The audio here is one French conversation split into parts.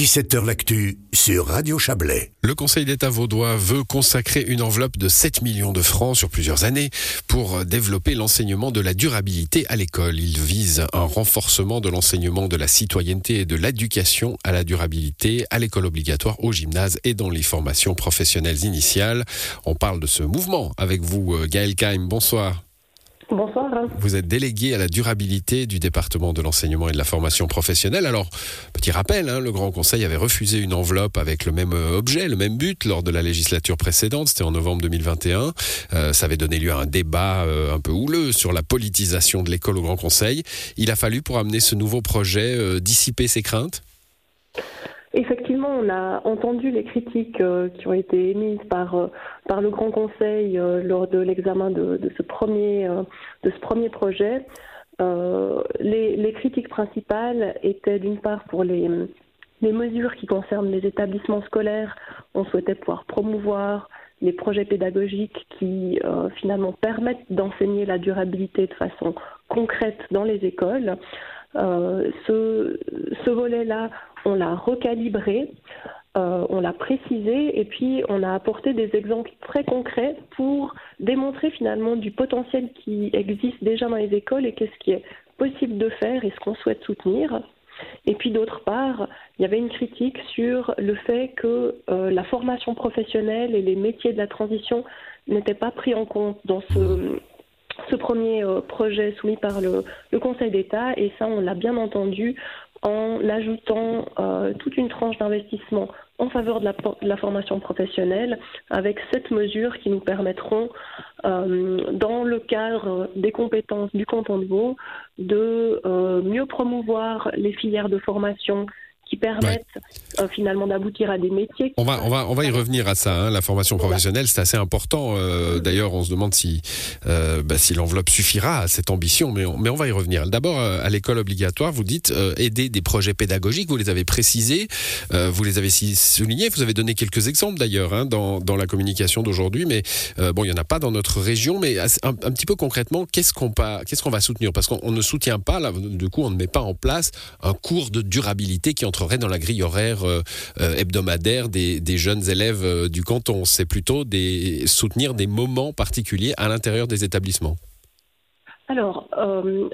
17h L'actu sur Radio Chablais. Le Conseil d'État vaudois veut consacrer une enveloppe de 7 millions de francs sur plusieurs années pour développer l'enseignement de la durabilité à l'école. Il vise un renforcement de l'enseignement de la citoyenneté et de l'éducation à la durabilité à l'école obligatoire, au gymnase et dans les formations professionnelles initiales. On parle de ce mouvement avec vous, Gaël Kaim. Bonsoir. Bonsoir. Vous êtes délégué à la durabilité du département de l'enseignement et de la formation professionnelle. Alors, petit rappel, hein, le Grand Conseil avait refusé une enveloppe avec le même euh, objet, le même but lors de la législature précédente. C'était en novembre 2021. Euh, ça avait donné lieu à un débat euh, un peu houleux sur la politisation de l'école au Grand Conseil. Il a fallu, pour amener ce nouveau projet, dissiper ces craintes? Effectivement, on a entendu les critiques euh, qui ont été émises par, euh, par le Grand Conseil euh, lors de l'examen de, ce premier, de ce premier projet. Les, critiques principales étaient d'une part pour les, les mesures qui concernent les établissements scolaires. On souhaitait pouvoir promouvoir les projets pédagogiques qui finalement permettent d'enseigner la durabilité de façon concrète dans les écoles. Ce, ce volet-là, on l'a recalibré, euh, on l'a précisé et puis on a apporté des exemples très concrets pour démontrer finalement du potentiel qui existe déjà dans les écoles et qu'est-ce qui est possible de faire et ce qu'on souhaite soutenir. Et puis d'autre part, il y avait une critique sur le fait que euh, la formation professionnelle et les métiers de la transition n'étaient pas pris en compte dans ce, premier euh, projet soumis par le, Conseil d'État et ça on l'a bien entendu en ajoutant euh, toute une tranche d'investissement en faveur de la, formation professionnelle avec sept mesures qui nous permettront, euh, dans le cadre des compétences du canton de Vaud, de mieux promouvoir les filières de formation qui permettent euh, finalement d'aboutir à des métiers. On va, on va, on va y revenir à ça. Hein. La formation professionnelle, c'est assez important. Euh, d'ailleurs, on se demande si, euh, bah, si l'enveloppe suffira à cette ambition, mais on, mais on va y revenir. D'abord, à l'école obligatoire, vous dites aider des projets pédagogiques. Vous les avez précisés, vous les avez soulignés. Vous avez donné quelques exemples d'ailleurs hein, dans, dans la communication d'aujourd'hui, mais bon, il y en a pas dans notre région. Mais un, petit peu concrètement, qu'est-ce qu'on qu'est-ce qu'on va soutenir? Parce qu'on ne soutient pas, là, du coup, on ne met pas en place un cours de durabilité qui entre dans la grille horaire euh, euh, hebdomadaire des, jeunes élèves euh, du canton. C'est plutôt des, soutenir des moments particuliers à l'intérieur des établissements. Alors,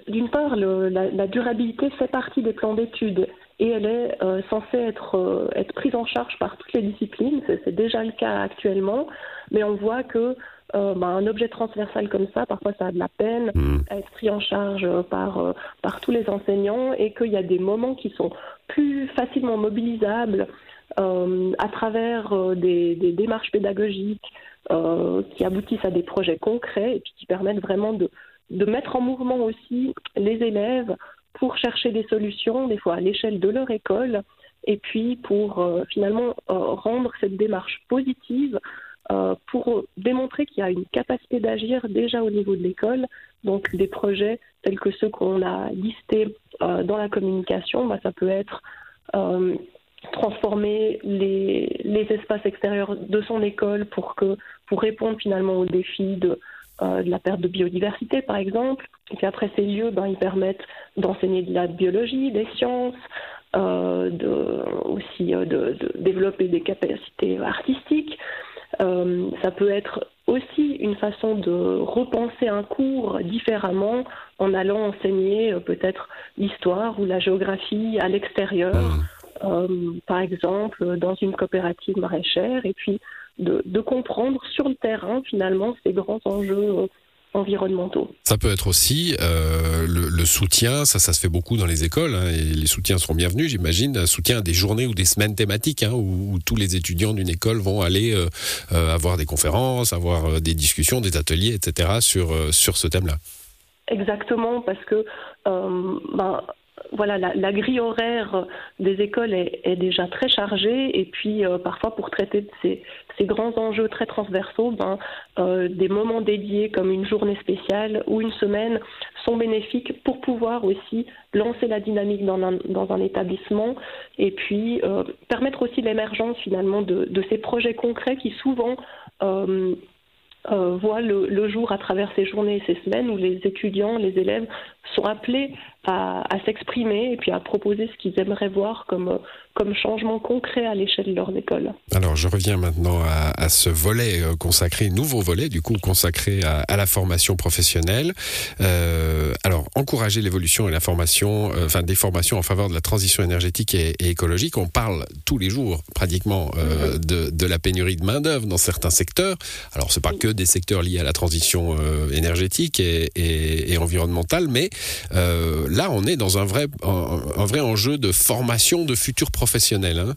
d'une part, la, durabilité fait partie des plans d'études et elle est censée être, être prise en charge par toutes les disciplines. C'est déjà le cas actuellement, mais on voit que euh, bah, un objet transversal comme ça, parfois ça a de la peine hmm. à être pris en charge euh, par, euh, par tous les enseignants et qu'il y a des moments qui sont plus facilement mobilisables à travers des, des, démarches pédagogiques qui aboutissent à des projets concrets et puis qui permettent vraiment de, de mettre en mouvement aussi les élèves pour chercher des solutions, des fois à l'échelle de leur école, et puis pour finalement rendre cette démarche positive pour démontrer qu'il y a une capacité d'agir déjà au niveau de l'école. Donc des projets tels que ceux qu'on a listés euh, dans la communication, bah, ça peut être euh, transformer les, espaces extérieurs de son école pour, que, pour répondre finalement aux défis de, la perte de biodiversité, par exemple. Et puis après, ces lieux, ben, ils permettent d'enseigner de la biologie, des sciences, euh, aussi de, développer des capacités artistiques. Euh, ça peut être aussi une façon de repenser un cours différemment en allant enseigner euh, peut-être l'histoire ou la géographie à l'extérieur, mmh. euh, par exemple dans une coopérative maraîchère, et puis de, de, comprendre sur le terrain finalement ces grands enjeux environnementaux. Ça peut être aussi euh, le, soutien, ça, ça se fait beaucoup dans les écoles, hein, et les soutiens seront bienvenus, j'imagine, un soutien à des journées ou des semaines thématiques, hein, où, tous les étudiants d'une école vont aller euh, euh, avoir des conférences, avoir des discussions, des ateliers, etc. sur, sur ce thème-là. Exactement, parce que ben, voilà, la, grille horaire des écoles est, déjà très chargée et puis euh, parfois pour traiter ces, grands enjeux très transversaux, ben, euh, des moments dédiés comme une journée spéciale ou une semaine sont bénéfiques pour pouvoir aussi lancer la dynamique dans un, établissement et puis euh, permettre aussi l'émergence finalement de, ces projets concrets qui souvent voient le, le, jour à travers ces journées et ces semaines où les étudiants, les élèves sont appelés à, s'exprimer et puis à proposer ce qu'ils aimeraient voir comme, comme changement concret à l'échelle de leurs écoles. Alors je reviens maintenant à, ce volet euh, consacré, nouveau volet du coup consacré à, la formation professionnelle. Euh, alors encourager l'évolution et la formation, euh, enfin des formations en faveur de la transition énergétique et, écologique. On parle tous les jours pratiquement mhm. de, de, la pénurie de main d'œuvre dans certains secteurs. Alors c'est pas que des secteurs liés à la transition énergétique et, et, et environnementale, mais là, on est dans un vrai, un, vrai enjeu de formation de futurs professionnels. Hein.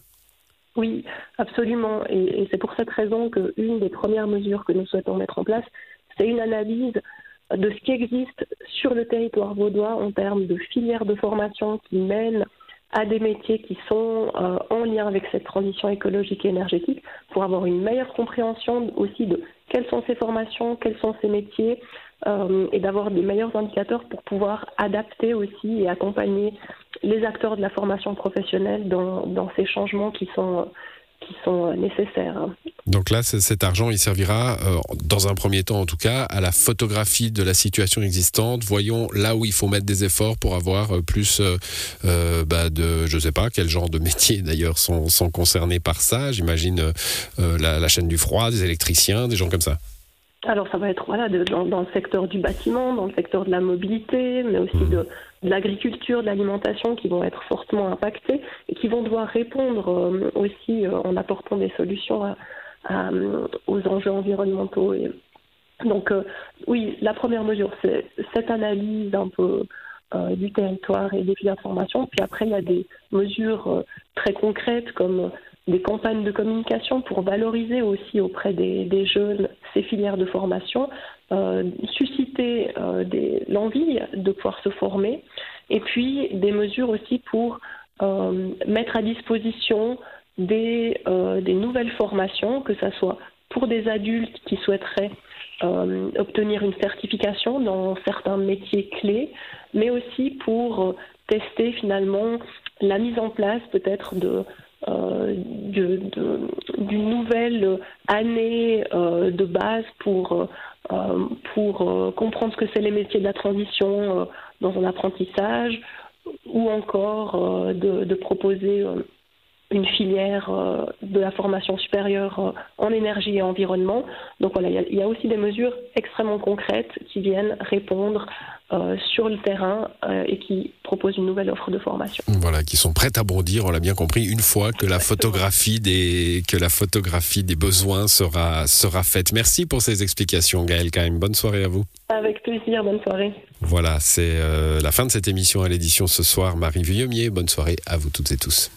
oui, absolument. Et, c'est pour cette raison qu'une des premières mesures que nous souhaitons mettre en place, c'est une analyse de ce qui existe sur le territoire vaudois en termes de filières de formation qui mènent à des métiers qui sont euh, en lien avec cette transition écologique et énergétique pour avoir une meilleure compréhension aussi de quelles sont ces formations, quels sont ces métiers, euh, et d'avoir des meilleurs indicateurs pour pouvoir adapter aussi et accompagner les acteurs de la formation professionnelle dans, dans ces changements qui sont qui sont nécessaires. Donc là, cet argent, il servira, euh, dans un premier temps en tout cas, à la photographie de la situation existante. Voyons là où il faut mettre des efforts pour avoir euh, plus euh, bah de, je sais pas, quel genre de métiers d'ailleurs sont, sont concernés par ça. J'imagine la, la chaîne du froid, des électriciens, des gens comme ça. Alors ça va être voilà, dans, le secteur du bâtiment, dans le secteur de la mobilité, mais aussi de, l'agriculture, de l'alimentation qui vont être fortement impactés et qui vont devoir répondre euh, aussi euh, en apportant des solutions aux enjeux environnementaux. Donc euh, oui, la première mesure, c'est cette analyse un peu du territoire et des filières de formation. Puis après, il y a des mesures très concrètes comme des campagnes de communication pour valoriser aussi auprès des, jeunes ces filières de formation, euh, susciter euh, l'envie de pouvoir se former, et puis des mesures aussi pour euh, mettre à disposition des, nouvelles formations, que ce soit pour des adultes qui souhaiteraient obtenir une certification dans certains métiers clés, mais aussi pour tester finalement la mise en place peut-être de d'une nouvelle année euh, de base pour, euh, pour comprendre ce que c'est les métiers de la transition dans un apprentissage ou encore de, de, proposer une filière de la formation supérieure en énergie et environnement. Donc voilà, il y, a aussi des mesures extrêmement concrètes qui viennent répondre euh, sur le terrain euh, et qui proposent une nouvelle offre de formation. Voilà, qui sont prêtes à bondir, on l'a bien compris, une fois que la photographie des que la photographie des besoins sera sera faite. Merci pour ces explications, Gaël Kaim. Bonne soirée à vous. Avec plaisir, bonne soirée. Voilà, c'est euh, la fin de cette émission à l'édition ce soir. Marie Vuillemier, bonne soirée à vous toutes et tous.